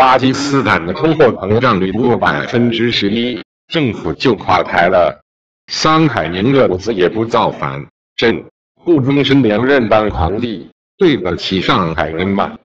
巴基斯坦的通货膨胀率过百分之十一，政府就垮台了。桑海宁的不子也不造反，朕不终身连任当皇帝，对得起上海人吗？